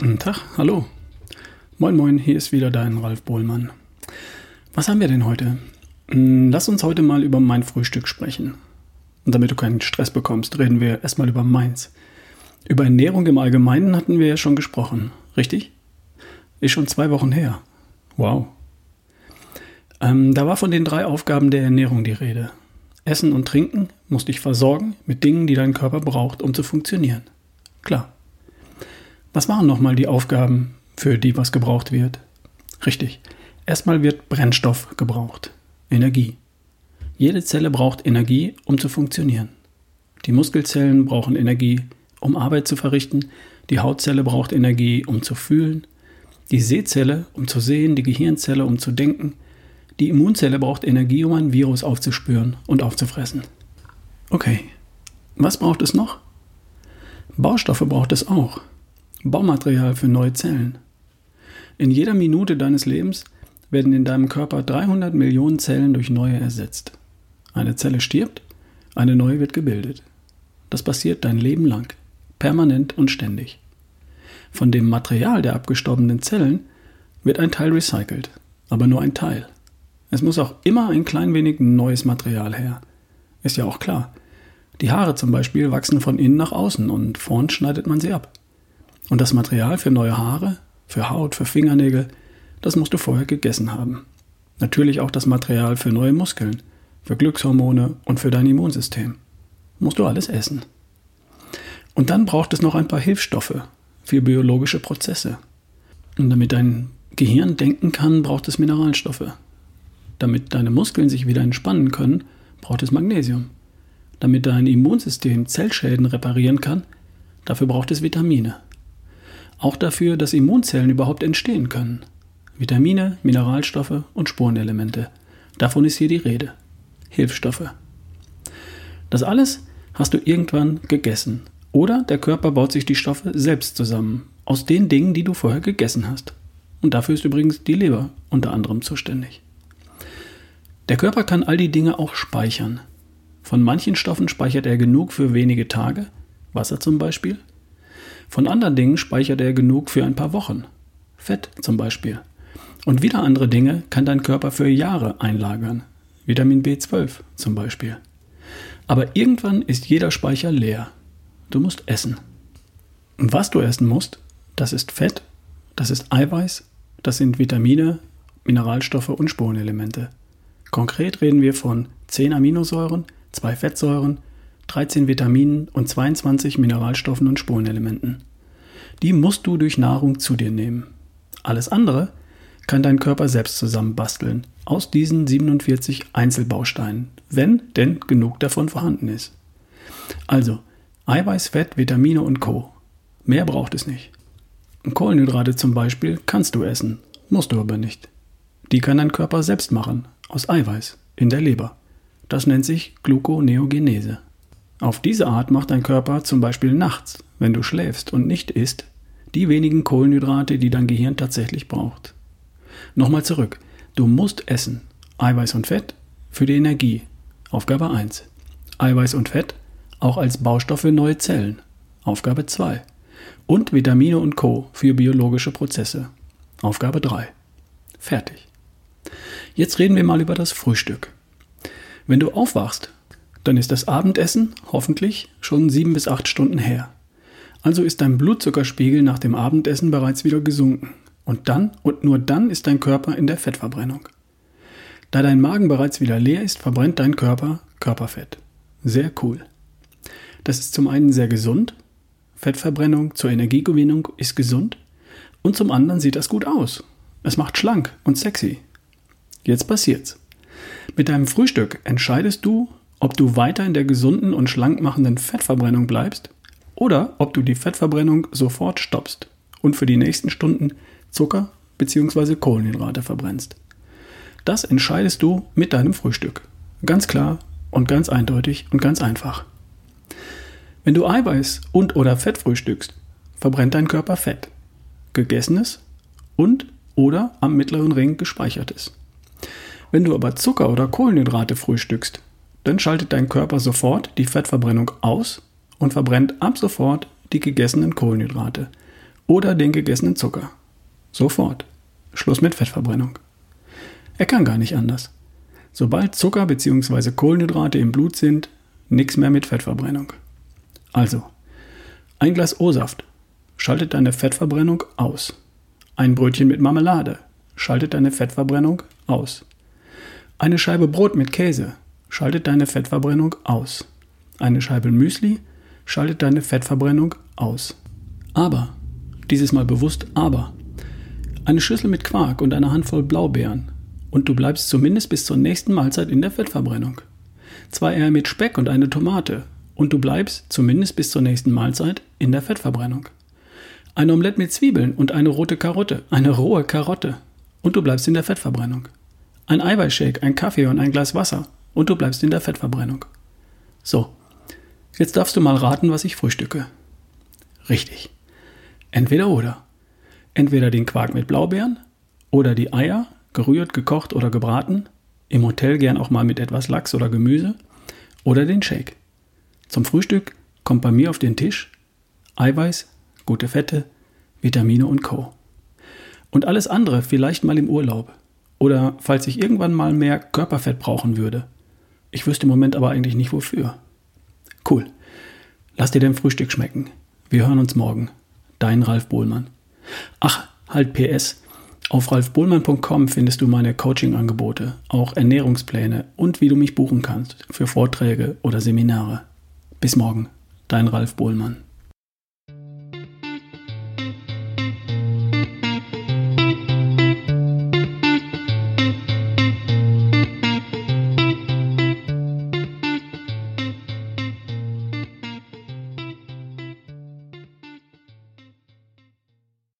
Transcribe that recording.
Guten Tag, hallo. Moin, moin, hier ist wieder dein Ralf Bohlmann. Was haben wir denn heute? Hm, lass uns heute mal über mein Frühstück sprechen. Und damit du keinen Stress bekommst, reden wir erstmal über meins. Über Ernährung im Allgemeinen hatten wir ja schon gesprochen, richtig? Ist schon zwei Wochen her. Wow. Ähm, da war von den drei Aufgaben der Ernährung die Rede. Essen und Trinken muss dich versorgen mit Dingen, die dein Körper braucht, um zu funktionieren. Klar. Was waren nochmal die Aufgaben, für die was gebraucht wird? Richtig. Erstmal wird Brennstoff gebraucht. Energie. Jede Zelle braucht Energie, um zu funktionieren. Die Muskelzellen brauchen Energie, um Arbeit zu verrichten. Die Hautzelle braucht Energie, um zu fühlen. Die Sehzelle, um zu sehen. Die Gehirnzelle, um zu denken. Die Immunzelle braucht Energie, um ein Virus aufzuspüren und aufzufressen. Okay, was braucht es noch? Baustoffe braucht es auch. Baumaterial für neue Zellen. In jeder Minute deines Lebens werden in deinem Körper 300 Millionen Zellen durch neue ersetzt. Eine Zelle stirbt, eine neue wird gebildet. Das passiert dein Leben lang, permanent und ständig. Von dem Material der abgestorbenen Zellen wird ein Teil recycelt, aber nur ein Teil. Es muss auch immer ein klein wenig neues Material her. Ist ja auch klar. Die Haare zum Beispiel wachsen von innen nach außen und vorn schneidet man sie ab. Und das Material für neue Haare, für Haut, für Fingernägel, das musst du vorher gegessen haben. Natürlich auch das Material für neue Muskeln, für Glückshormone und für dein Immunsystem. Musst du alles essen. Und dann braucht es noch ein paar Hilfsstoffe für biologische Prozesse. Und damit dein Gehirn denken kann, braucht es Mineralstoffe. Damit deine Muskeln sich wieder entspannen können, braucht es Magnesium. Damit dein Immunsystem Zellschäden reparieren kann, dafür braucht es Vitamine. Auch dafür, dass Immunzellen überhaupt entstehen können. Vitamine, Mineralstoffe und Spurenelemente. Davon ist hier die Rede. Hilfsstoffe. Das alles hast du irgendwann gegessen. Oder der Körper baut sich die Stoffe selbst zusammen. Aus den Dingen, die du vorher gegessen hast. Und dafür ist übrigens die Leber unter anderem zuständig. Der Körper kann all die Dinge auch speichern. Von manchen Stoffen speichert er genug für wenige Tage, Wasser zum Beispiel. Von anderen Dingen speichert er genug für ein paar Wochen, Fett zum Beispiel. Und wieder andere Dinge kann dein Körper für Jahre einlagern, Vitamin B12 zum Beispiel. Aber irgendwann ist jeder Speicher leer. Du musst essen. Was du essen musst, das ist Fett, das ist Eiweiß, das sind Vitamine, Mineralstoffe und Spurenelemente. Konkret reden wir von 10 Aminosäuren, 2 Fettsäuren, 13 Vitaminen und 22 Mineralstoffen und Spurenelementen. Die musst du durch Nahrung zu dir nehmen. Alles andere kann dein Körper selbst zusammenbasteln aus diesen 47 Einzelbausteinen, wenn denn genug davon vorhanden ist. Also Eiweiß, Fett, Vitamine und Co. Mehr braucht es nicht. Kohlenhydrate zum Beispiel kannst du essen, musst du aber nicht. Die kann dein Körper selbst machen, aus Eiweiß in der Leber. Das nennt sich Gluconeogenese. Auf diese Art macht dein Körper zum Beispiel nachts, wenn du schläfst und nicht isst, die wenigen Kohlenhydrate, die dein Gehirn tatsächlich braucht. Nochmal zurück. Du musst essen. Eiweiß und Fett für die Energie. Aufgabe 1. Eiweiß und Fett auch als Baustoff für neue Zellen. Aufgabe 2. Und Vitamine und Co. für biologische Prozesse. Aufgabe 3. Fertig. Jetzt reden wir mal über das Frühstück. Wenn du aufwachst, dann ist das Abendessen hoffentlich schon sieben bis acht Stunden her. Also ist dein Blutzuckerspiegel nach dem Abendessen bereits wieder gesunken. Und dann und nur dann ist dein Körper in der Fettverbrennung. Da dein Magen bereits wieder leer ist, verbrennt dein Körper Körperfett. Sehr cool. Das ist zum einen sehr gesund. Fettverbrennung zur Energiegewinnung ist gesund. Und zum anderen sieht das gut aus. Es macht schlank und sexy. Jetzt passiert's. Mit deinem Frühstück entscheidest du, ob du weiter in der gesunden und schlank machenden Fettverbrennung bleibst oder ob du die Fettverbrennung sofort stoppst und für die nächsten Stunden Zucker bzw. Kohlenhydrate verbrennst. Das entscheidest du mit deinem Frühstück. Ganz klar und ganz eindeutig und ganz einfach. Wenn du Eiweiß und oder Fett frühstückst, verbrennt dein Körper Fett. Gegessenes und oder am mittleren Ring gespeichertes. Wenn du aber Zucker oder Kohlenhydrate frühstückst, dann schaltet dein Körper sofort die Fettverbrennung aus und verbrennt ab sofort die gegessenen Kohlenhydrate oder den gegessenen Zucker. Sofort. Schluss mit Fettverbrennung. Er kann gar nicht anders. Sobald Zucker bzw. Kohlenhydrate im Blut sind, nichts mehr mit Fettverbrennung. Also, ein Glas O-Saft schaltet deine Fettverbrennung aus. Ein Brötchen mit Marmelade schaltet deine Fettverbrennung aus. Eine Scheibe Brot mit Käse schaltet deine Fettverbrennung aus. Eine Scheibe Müsli schaltet deine Fettverbrennung aus. Aber, dieses Mal bewusst aber, eine Schüssel mit Quark und eine Handvoll Blaubeeren und du bleibst zumindest bis zur nächsten Mahlzeit in der Fettverbrennung. Zwei Eier mit Speck und eine Tomate und du bleibst zumindest bis zur nächsten Mahlzeit in der Fettverbrennung. Ein Omelett mit Zwiebeln und eine rote Karotte, eine rohe Karotte und du bleibst in der Fettverbrennung. Ein Eiweißshake, ein Kaffee und ein Glas Wasser und du bleibst in der Fettverbrennung. So, jetzt darfst du mal raten, was ich frühstücke. Richtig. Entweder oder. Entweder den Quark mit Blaubeeren oder die Eier, gerührt, gekocht oder gebraten, im Hotel gern auch mal mit etwas Lachs oder Gemüse oder den Shake. Zum Frühstück kommt bei mir auf den Tisch Eiweiß, gute Fette, Vitamine und Co. Und alles andere vielleicht mal im Urlaub oder falls ich irgendwann mal mehr Körperfett brauchen würde. Ich wüsste im Moment aber eigentlich nicht wofür. Cool. Lass dir dein Frühstück schmecken. Wir hören uns morgen. Dein Ralf Bohlmann. Ach, halt PS. Auf ralfbohlmann.com findest du meine Coaching-Angebote, auch Ernährungspläne und wie du mich buchen kannst für Vorträge oder Seminare. Bis morgen, dein Ralf Bohlmann.